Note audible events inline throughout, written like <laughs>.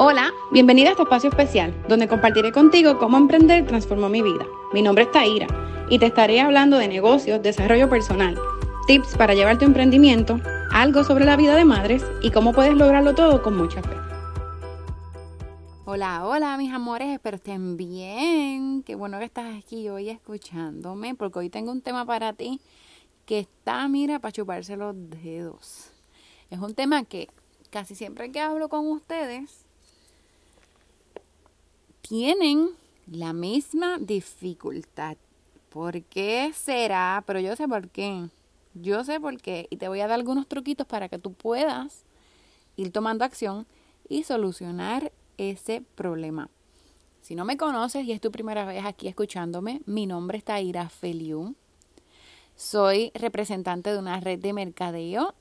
Hola, bienvenida a este espacio especial, donde compartiré contigo cómo emprender transformó mi vida. Mi nombre es Taira y te estaré hablando de negocios, desarrollo personal, tips para llevar tu emprendimiento, algo sobre la vida de madres y cómo puedes lograrlo todo con mucha fe. Hola, hola mis amores, espero estén bien. Qué bueno que estás aquí hoy escuchándome, porque hoy tengo un tema para ti que está, mira, para chuparse los dedos. Es un tema que casi siempre que hablo con ustedes, tienen la misma dificultad. ¿Por qué será? Pero yo sé por qué. Yo sé por qué. Y te voy a dar algunos truquitos para que tú puedas ir tomando acción y solucionar ese problema. Si no me conoces y es tu primera vez aquí escuchándome, mi nombre es Taira Feliu. Soy representante de una red de mercadeo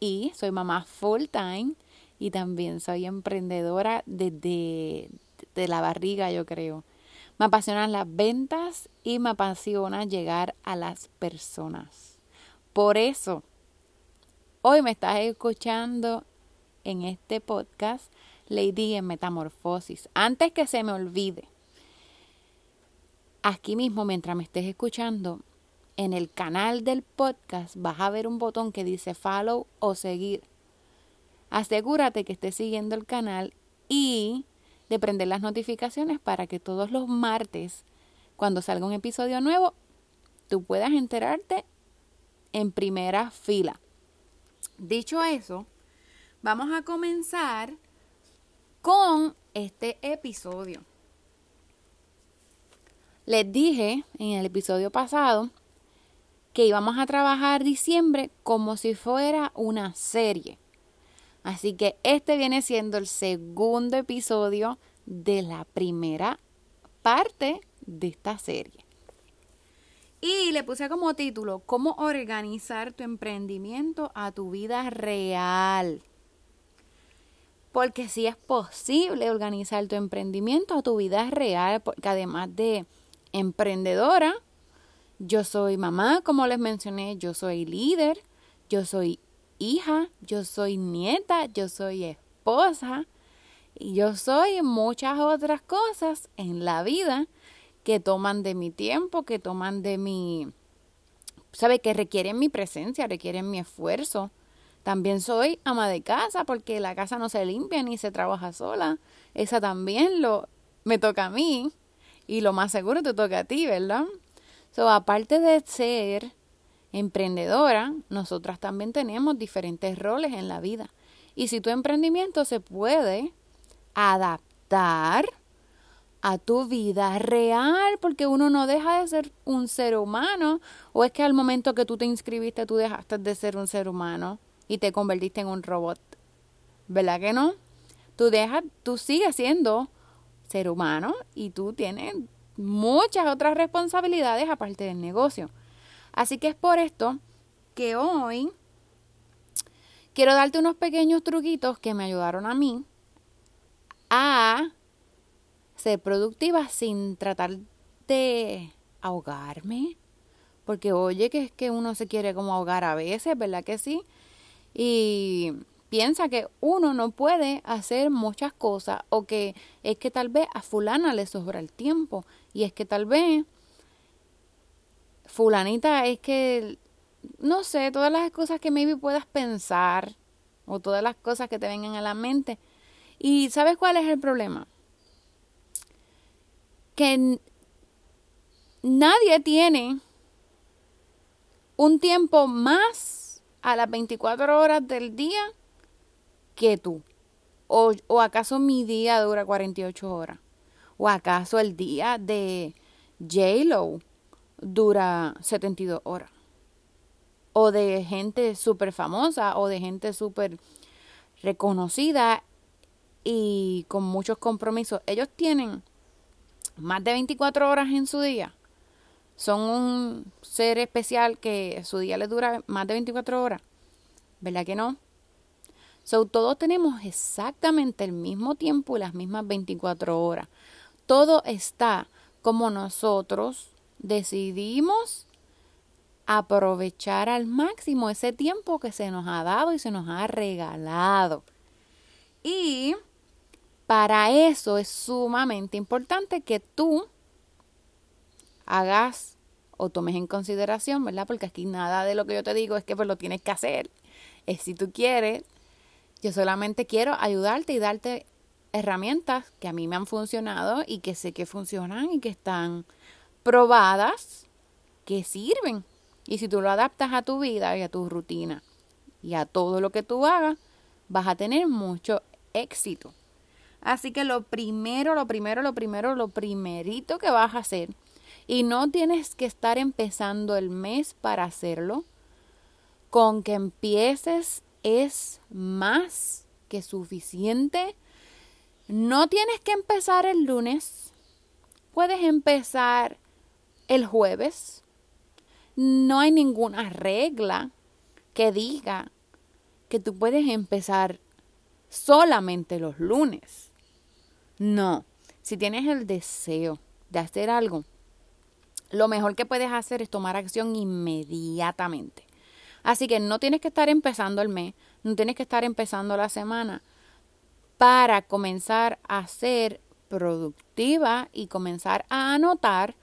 y soy mamá full time y también soy emprendedora desde de la barriga, yo creo. Me apasionan las ventas y me apasiona llegar a las personas. Por eso, hoy me estás escuchando en este podcast Lady en Metamorfosis. Antes que se me olvide, aquí mismo mientras me estés escuchando, en el canal del podcast vas a ver un botón que dice follow o seguir. Asegúrate que estés siguiendo el canal y de prender las notificaciones para que todos los martes, cuando salga un episodio nuevo, tú puedas enterarte en primera fila. Dicho eso, vamos a comenzar con este episodio. Les dije en el episodio pasado que íbamos a trabajar diciembre como si fuera una serie. Así que este viene siendo el segundo episodio de la primera parte de esta serie. Y le puse como título, ¿cómo organizar tu emprendimiento a tu vida real? Porque sí es posible organizar tu emprendimiento a tu vida real, porque además de emprendedora, yo soy mamá, como les mencioné, yo soy líder, yo soy hija, yo soy nieta, yo soy esposa y yo soy muchas otras cosas en la vida que toman de mi tiempo, que toman de mi, sabe, que requieren mi presencia, requieren mi esfuerzo. También soy ama de casa porque la casa no se limpia ni se trabaja sola. Esa también lo me toca a mí y lo más seguro te toca a ti, ¿verdad? So, aparte de ser emprendedora, nosotras también tenemos diferentes roles en la vida. Y si tu emprendimiento se puede adaptar a tu vida real, porque uno no deja de ser un ser humano, o es que al momento que tú te inscribiste tú dejaste de ser un ser humano y te convertiste en un robot. ¿Verdad que no? Tú dejas, tú sigues siendo ser humano y tú tienes muchas otras responsabilidades aparte del negocio. Así que es por esto que hoy quiero darte unos pequeños truquitos que me ayudaron a mí a ser productiva sin tratar de ahogarme. Porque oye que es que uno se quiere como ahogar a veces, ¿verdad que sí? Y piensa que uno no puede hacer muchas cosas o que es que tal vez a fulana le sobra el tiempo y es que tal vez fulanita es que, no sé, todas las cosas que maybe puedas pensar o todas las cosas que te vengan a la mente. Y ¿sabes cuál es el problema? Que nadie tiene un tiempo más a las 24 horas del día que tú. O, o acaso mi día dura 48 horas. O acaso el día de J-Lo dura 72 horas. O de gente súper famosa o de gente súper reconocida y con muchos compromisos. Ellos tienen más de 24 horas en su día. Son un ser especial que su día les dura más de 24 horas. ¿Verdad que no? So, todos tenemos exactamente el mismo tiempo y las mismas 24 horas. Todo está como nosotros decidimos aprovechar al máximo ese tiempo que se nos ha dado y se nos ha regalado. Y para eso es sumamente importante que tú hagas o tomes en consideración, ¿verdad? Porque aquí nada de lo que yo te digo es que pues lo tienes que hacer. Es si tú quieres, yo solamente quiero ayudarte y darte herramientas que a mí me han funcionado y que sé que funcionan y que están probadas, que sirven. Y si tú lo adaptas a tu vida y a tu rutina y a todo lo que tú hagas, vas a tener mucho éxito. Así que lo primero, lo primero, lo primero, lo primerito que vas a hacer y no tienes que estar empezando el mes para hacerlo. Con que empieces es más que suficiente. No tienes que empezar el lunes. Puedes empezar el jueves. No hay ninguna regla que diga que tú puedes empezar solamente los lunes. No, si tienes el deseo de hacer algo, lo mejor que puedes hacer es tomar acción inmediatamente. Así que no tienes que estar empezando el mes, no tienes que estar empezando la semana para comenzar a ser productiva y comenzar a anotar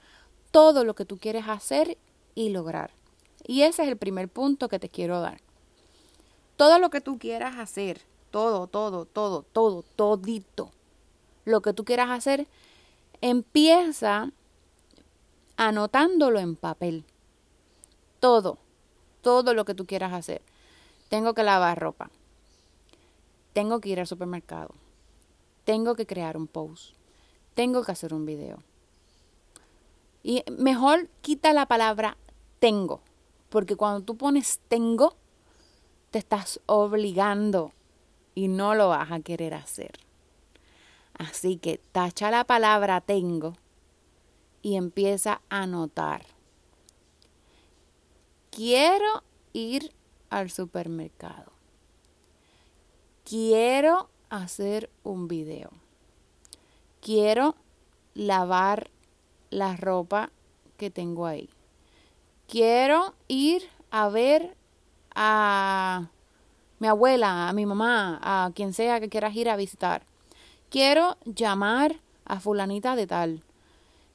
todo lo que tú quieres hacer y lograr. Y ese es el primer punto que te quiero dar. Todo lo que tú quieras hacer, todo, todo, todo, todo, todito, lo que tú quieras hacer, empieza anotándolo en papel. Todo, todo lo que tú quieras hacer. Tengo que lavar ropa. Tengo que ir al supermercado. Tengo que crear un post. Tengo que hacer un video. Y mejor quita la palabra tengo, porque cuando tú pones tengo, te estás obligando y no lo vas a querer hacer. Así que tacha la palabra tengo y empieza a notar. Quiero ir al supermercado. Quiero hacer un video. Quiero lavar la ropa que tengo ahí. Quiero ir a ver a mi abuela, a mi mamá, a quien sea que quieras ir a visitar. Quiero llamar a fulanita de tal.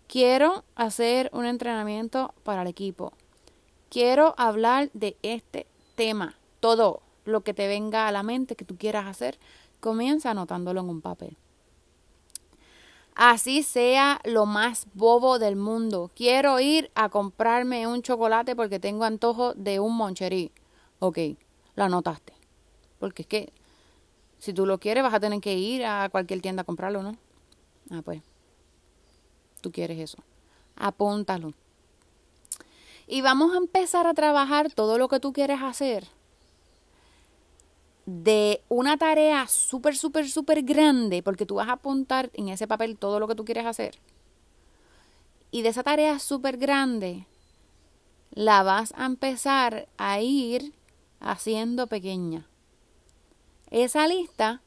Quiero hacer un entrenamiento para el equipo. Quiero hablar de este tema. Todo lo que te venga a la mente que tú quieras hacer, comienza anotándolo en un papel. Así sea lo más bobo del mundo. Quiero ir a comprarme un chocolate porque tengo antojo de un moncherí. Ok, lo anotaste. Porque es que si tú lo quieres vas a tener que ir a cualquier tienda a comprarlo, ¿no? Ah, pues tú quieres eso. Apúntalo. Y vamos a empezar a trabajar todo lo que tú quieres hacer de una tarea súper, súper, súper grande, porque tú vas a apuntar en ese papel todo lo que tú quieres hacer. Y de esa tarea súper grande, la vas a empezar a ir haciendo pequeña. Esa lista,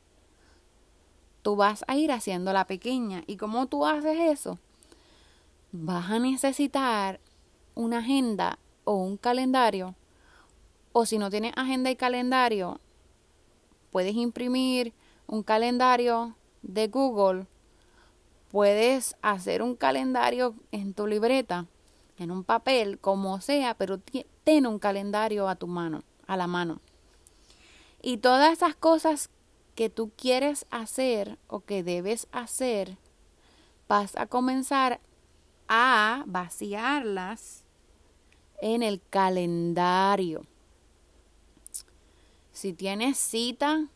tú vas a ir haciéndola pequeña. ¿Y cómo tú haces eso? vas a necesitar una agenda o un calendario. O si no tienes agenda y calendario, puedes imprimir un calendario de Google. Puedes hacer un calendario en tu libreta, en un papel, como sea, pero ten un calendario a tu mano, a la mano. Y todas esas cosas que tú quieres hacer o que debes hacer, vas a comenzar a vaciarlas en el calendario. Si tienes cita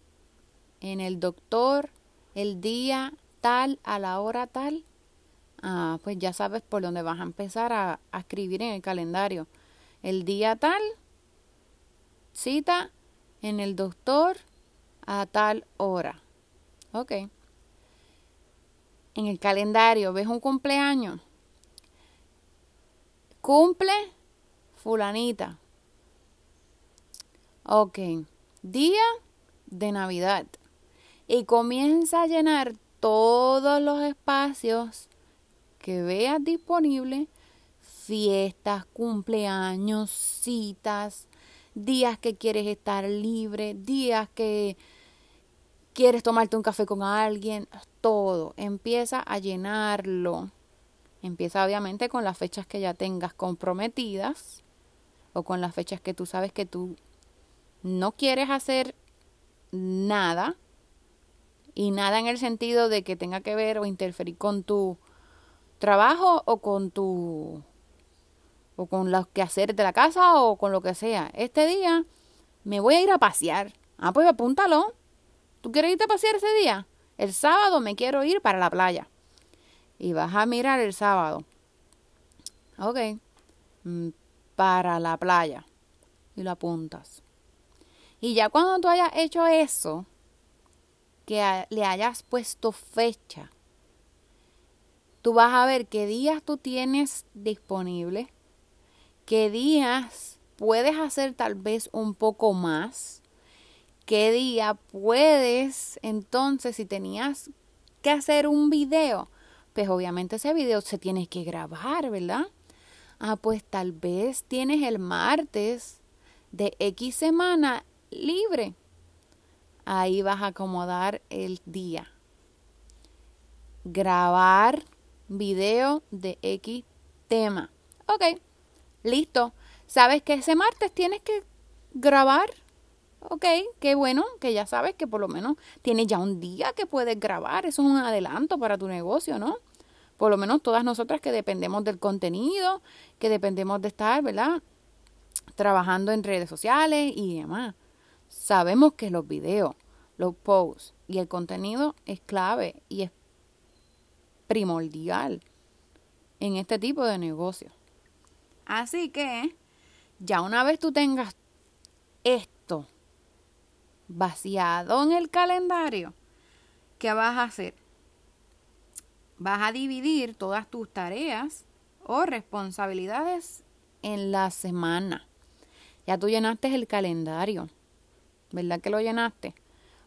en el doctor el día tal a la hora tal, ah, pues ya sabes por dónde vas a empezar a, a escribir en el calendario. El día tal, cita en el doctor a tal hora. Ok. En el calendario ves un cumpleaños Cumple fulanita. Ok. Día de Navidad. Y comienza a llenar todos los espacios que veas disponibles. Fiestas, cumpleaños, citas, días que quieres estar libre, días que quieres tomarte un café con alguien, todo. Empieza a llenarlo. Empieza obviamente con las fechas que ya tengas comprometidas o con las fechas que tú sabes que tú no quieres hacer nada y nada en el sentido de que tenga que ver o interferir con tu trabajo o con tu o con los quehaceres de la casa o con lo que sea. Este día me voy a ir a pasear. Ah, pues apúntalo. ¿Tú quieres irte a pasear ese día? El sábado me quiero ir para la playa. Y vas a mirar el sábado. Ok. Mm, para la playa. Y lo apuntas. Y ya cuando tú hayas hecho eso, que le hayas puesto fecha, tú vas a ver qué días tú tienes disponible, qué días puedes hacer tal vez un poco más, qué día puedes entonces si tenías que hacer un video, pues obviamente ese video se tiene que grabar, ¿verdad? Ah, pues tal vez tienes el martes de X semana libre. Ahí vas a acomodar el día. Grabar video de X tema. Ok, listo. ¿Sabes que ese martes tienes que grabar? Ok, qué bueno que ya sabes que por lo menos tienes ya un día que puedes grabar. Eso es un adelanto para tu negocio, ¿no? Por lo menos todas nosotras que dependemos del contenido, que dependemos de estar, ¿verdad? Trabajando en redes sociales y demás. Sabemos que los videos, los posts y el contenido es clave y es primordial en este tipo de negocio. Así que ya una vez tú tengas esto vaciado en el calendario, ¿qué vas a hacer? Vas a dividir todas tus tareas o responsabilidades en la semana. Ya tú llenaste el calendario, ¿verdad que lo llenaste?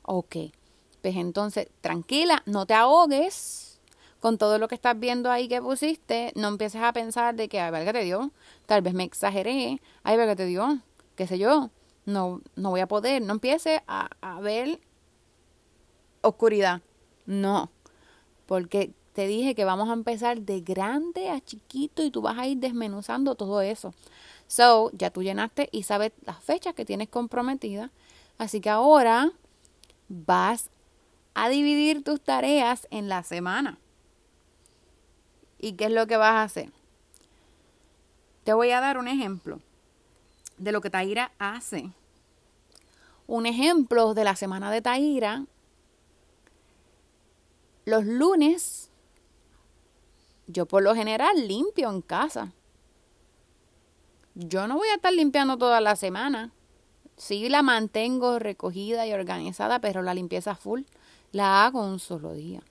Ok, pues entonces tranquila, no te ahogues con todo lo que estás viendo ahí que pusiste, no empieces a pensar de que, ay, verga te dio, tal vez me exageré, ay, verga te dio, qué sé yo, no, no voy a poder, no empieces a, a ver oscuridad, no, porque te dije que vamos a empezar de grande a chiquito y tú vas a ir desmenuzando todo eso. So, ya tú llenaste y sabes las fechas que tienes comprometidas. Así que ahora vas a dividir tus tareas en la semana. ¿Y qué es lo que vas a hacer? Te voy a dar un ejemplo de lo que Taira hace. Un ejemplo de la semana de Taira. Los lunes yo por lo general limpio en casa. Yo no voy a estar limpiando toda la semana. Sí la mantengo recogida y organizada, pero la limpieza full la hago un solo día.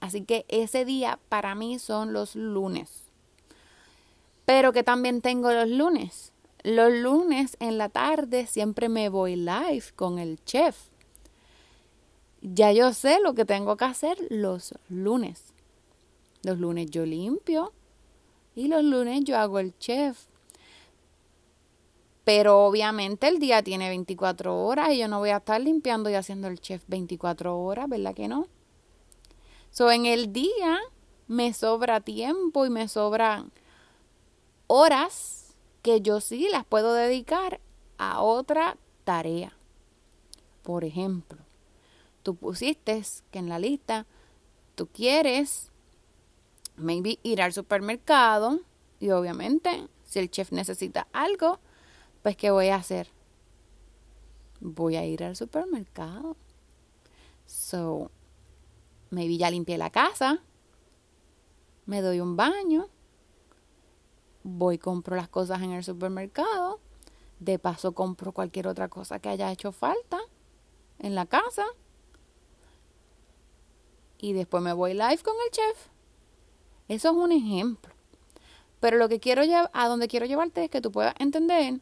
Así que ese día para mí son los lunes. Pero que también tengo los lunes. Los lunes en la tarde siempre me voy live con el chef. Ya yo sé lo que tengo que hacer los lunes. Los lunes yo limpio y los lunes yo hago el chef. Pero obviamente el día tiene 24 horas y yo no voy a estar limpiando y haciendo el chef 24 horas, ¿verdad que no? So en el día me sobra tiempo y me sobran horas que yo sí las puedo dedicar a otra tarea. Por ejemplo, tú pusiste que en la lista tú quieres maybe ir al supermercado y obviamente si el chef necesita algo, pues ¿qué voy a hacer? Voy a ir al supermercado. So, maybe ya limpié la casa, me doy un baño, voy compro las cosas en el supermercado, de paso compro cualquier otra cosa que haya hecho falta en la casa y después me voy live con el chef eso es un ejemplo. Pero lo que quiero a donde quiero llevarte es que tú puedas entender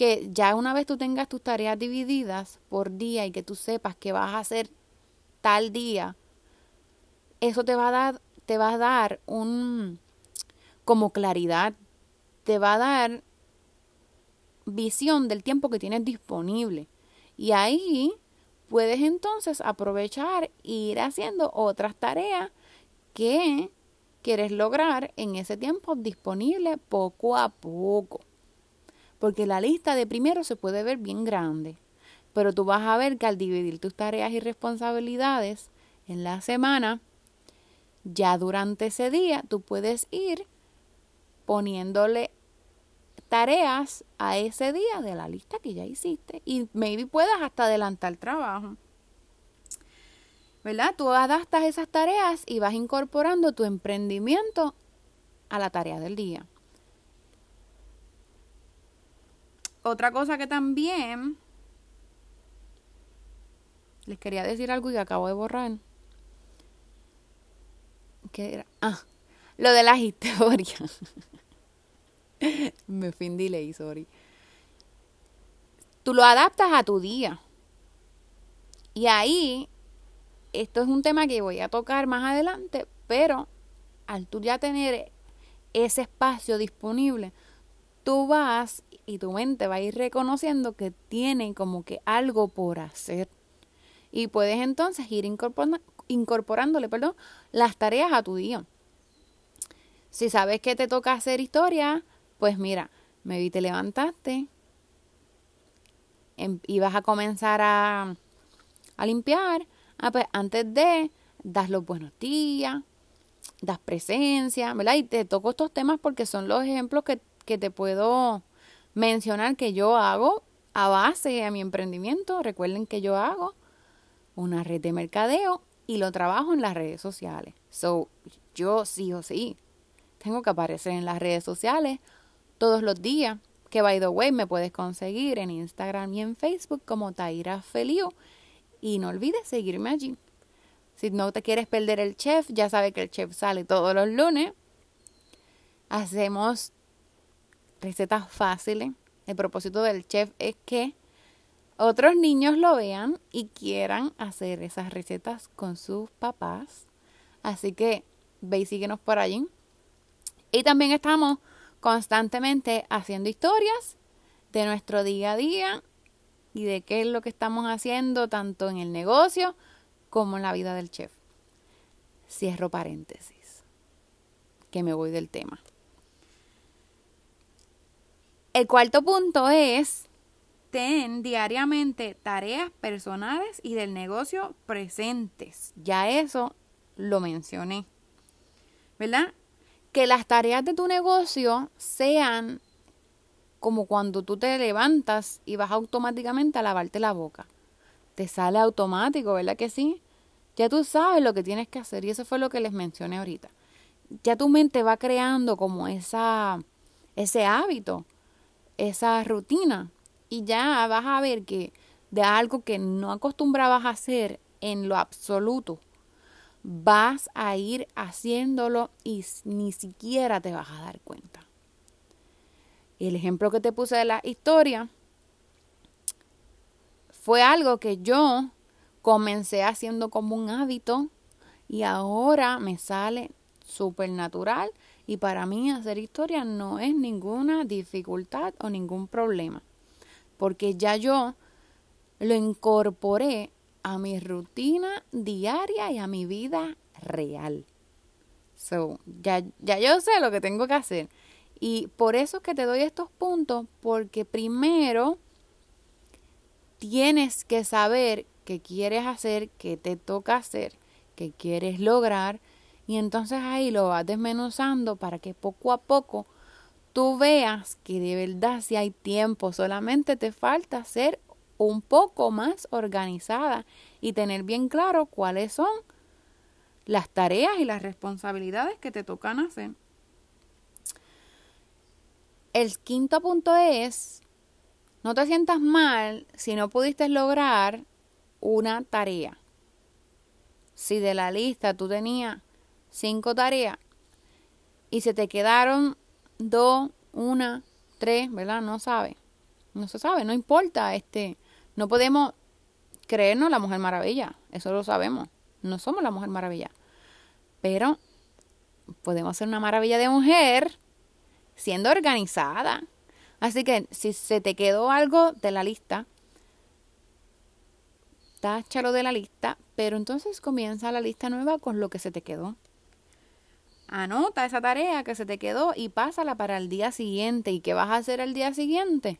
que ya una vez tú tengas tus tareas divididas por día y que tú sepas que vas a hacer tal día, eso te va a dar, te va a dar un como claridad, te va a dar visión del tiempo que tienes disponible. Y ahí puedes entonces aprovechar e ir haciendo otras tareas que quieres lograr en ese tiempo disponible poco a poco. Porque la lista de primero se puede ver bien grande, pero tú vas a ver que al dividir tus tareas y responsabilidades en la semana, ya durante ese día tú puedes ir poniéndole tareas a ese día de la lista que ya hiciste y maybe puedas hasta adelantar trabajo. ¿Verdad? Tú adaptas esas tareas y vas incorporando tu emprendimiento a la tarea del día. Otra cosa que también les quería decir algo y acabo de borrar. ¿Qué era? Ah, lo de las historias. <laughs> Me fui en delay, sorry. Tú lo adaptas a tu día. Y ahí, esto es un tema que voy a tocar más adelante, pero al tú ya tener ese espacio disponible, tú vas y tu mente va a ir reconociendo que tiene como que algo por hacer. Y puedes entonces ir incorporándole perdón, las tareas a tu día. Si sabes que te toca hacer historia, pues mira, me vi, te levantaste em, y vas a comenzar a, a limpiar. Ah, pues antes de, das los buenos días, das presencia, ¿verdad? Y te toco estos temas porque son los ejemplos que, que te puedo mencionar que yo hago a base de mi emprendimiento. Recuerden que yo hago una red de mercadeo y lo trabajo en las redes sociales. So, yo sí o sí tengo que aparecer en las redes sociales todos los días. Que by the way me puedes conseguir en Instagram y en Facebook como Taira Feliu. Y no olvides seguirme allí. Si no te quieres perder el chef, ya sabes que el chef sale todos los lunes. Hacemos recetas fáciles. El propósito del chef es que otros niños lo vean y quieran hacer esas recetas con sus papás. Así que ve y síguenos por allí. Y también estamos constantemente haciendo historias de nuestro día a día y de qué es lo que estamos haciendo tanto en el negocio como en la vida del chef. Cierro paréntesis, que me voy del tema. El cuarto punto es, ten diariamente tareas personales y del negocio presentes. Ya eso lo mencioné. ¿Verdad? que las tareas de tu negocio sean como cuando tú te levantas y vas automáticamente a lavarte la boca. Te sale automático, ¿verdad que sí? Ya tú sabes lo que tienes que hacer y eso fue lo que les mencioné ahorita. Ya tu mente va creando como esa ese hábito, esa rutina y ya vas a ver que de algo que no acostumbrabas a hacer en lo absoluto, vas a ir haciéndolo y ni siquiera te vas a dar cuenta. El ejemplo que te puse de la historia fue algo que yo comencé haciendo como un hábito y ahora me sale súper natural y para mí hacer historia no es ninguna dificultad o ningún problema porque ya yo lo incorporé a mi rutina diaria y a mi vida real. So, ya, ya yo sé lo que tengo que hacer. Y por eso es que te doy estos puntos, porque primero tienes que saber qué quieres hacer, qué te toca hacer, qué quieres lograr. Y entonces ahí lo vas desmenuzando para que poco a poco tú veas que de verdad si hay tiempo, solamente te falta hacer un poco más organizada y tener bien claro cuáles son las tareas y las responsabilidades que te tocan hacer. El quinto punto es, no te sientas mal si no pudiste lograr una tarea. Si de la lista tú tenías cinco tareas y se te quedaron dos, una, tres, ¿verdad? No sabe. No se sabe, no importa. Este, no podemos creernos la Mujer Maravilla, eso lo sabemos. No somos la Mujer Maravilla. Pero podemos ser una maravilla de mujer siendo organizada. Así que si se te quedó algo de la lista, táchalo de la lista, pero entonces comienza la lista nueva con lo que se te quedó. Anota esa tarea que se te quedó y pásala para el día siguiente. ¿Y qué vas a hacer el día siguiente?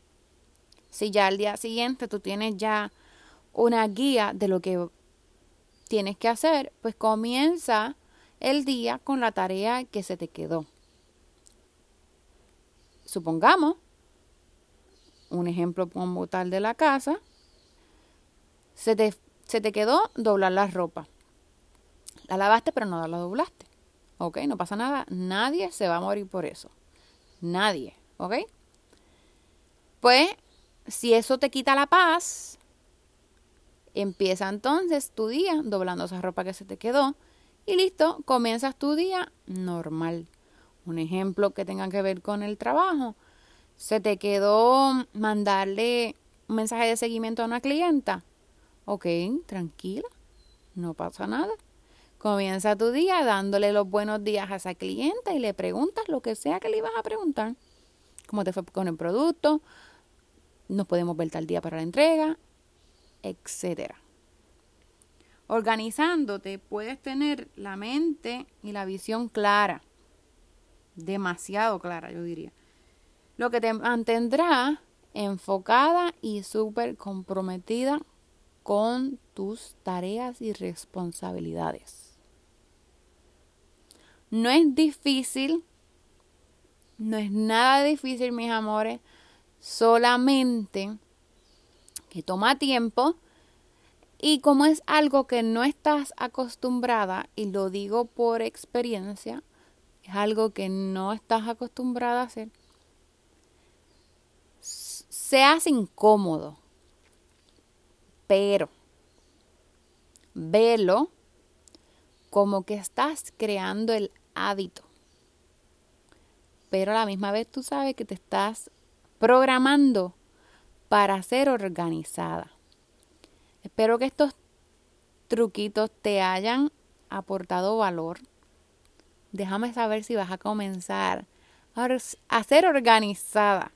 Si ya el día siguiente tú tienes ya una guía de lo que tienes que hacer, pues comienza el día con la tarea que se te quedó. Supongamos, un ejemplo como tal de la casa, se te, se te quedó doblar la ropa. La lavaste pero no la doblaste. ¿Ok? No pasa nada. Nadie se va a morir por eso. Nadie. ¿Ok? Pues, si eso te quita la paz, empieza entonces tu día doblando esa ropa que se te quedó y listo, comienzas tu día normal. Un ejemplo que tenga que ver con el trabajo. Se te quedó mandarle un mensaje de seguimiento a una clienta. Ok, tranquila, no pasa nada. Comienza tu día dándole los buenos días a esa clienta y le preguntas lo que sea que le ibas a preguntar. ¿Cómo te fue con el producto? Nos podemos ver tal día para la entrega, etcétera. Organizándote puedes tener la mente y la visión clara, demasiado clara yo diría, lo que te mantendrá enfocada y súper comprometida con tus tareas y responsabilidades. No es difícil, no es nada difícil, mis amores, solamente que toma tiempo y como es algo que no estás acostumbrada, y lo digo por experiencia, es algo que no estás acostumbrada a hacer, seas incómodo, pero velo como que estás creando el hábito. Pero a la misma vez tú sabes que te estás programando para ser organizada. Espero que estos truquitos te hayan aportado valor. Déjame saber si vas a comenzar a ser organizada.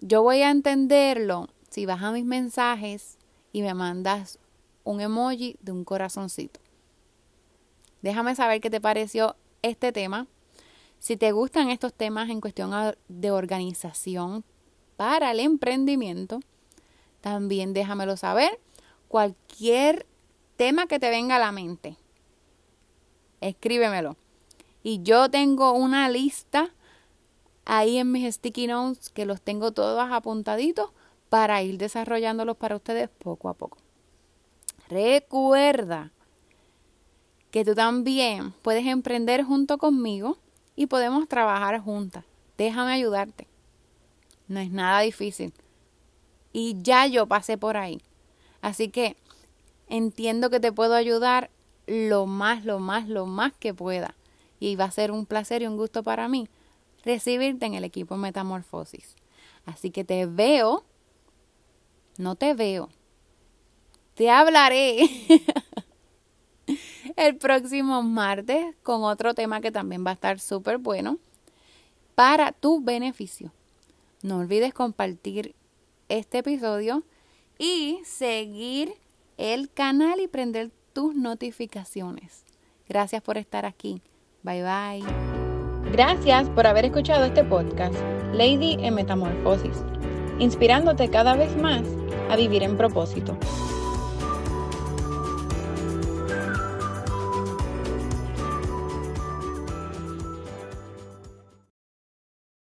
Yo voy a entenderlo si vas a mis mensajes y me mandas un emoji de un corazoncito. Déjame saber qué te pareció este tema. Si te gustan estos temas en cuestión de organización para el emprendimiento, también déjamelo saber. Cualquier tema que te venga a la mente, escríbemelo. Y yo tengo una lista ahí en mis sticky notes que los tengo todos apuntaditos para ir desarrollándolos para ustedes poco a poco. Recuerda que tú también puedes emprender junto conmigo y podemos trabajar juntas. Déjame ayudarte. No es nada difícil y ya yo pasé por ahí. Así que entiendo que te puedo ayudar lo más, lo más, lo más que pueda. Y va a ser un placer y un gusto para mí recibirte en el equipo Metamorfosis. Así que te veo, no te veo, te hablaré <laughs> el próximo martes con otro tema que también va a estar súper bueno para tu beneficio. No olvides compartir este episodio y seguir el canal y prender tus notificaciones. Gracias por estar aquí. Bye bye. Gracias por haber escuchado este podcast, Lady en Metamorfosis, inspirándote cada vez más a vivir en propósito.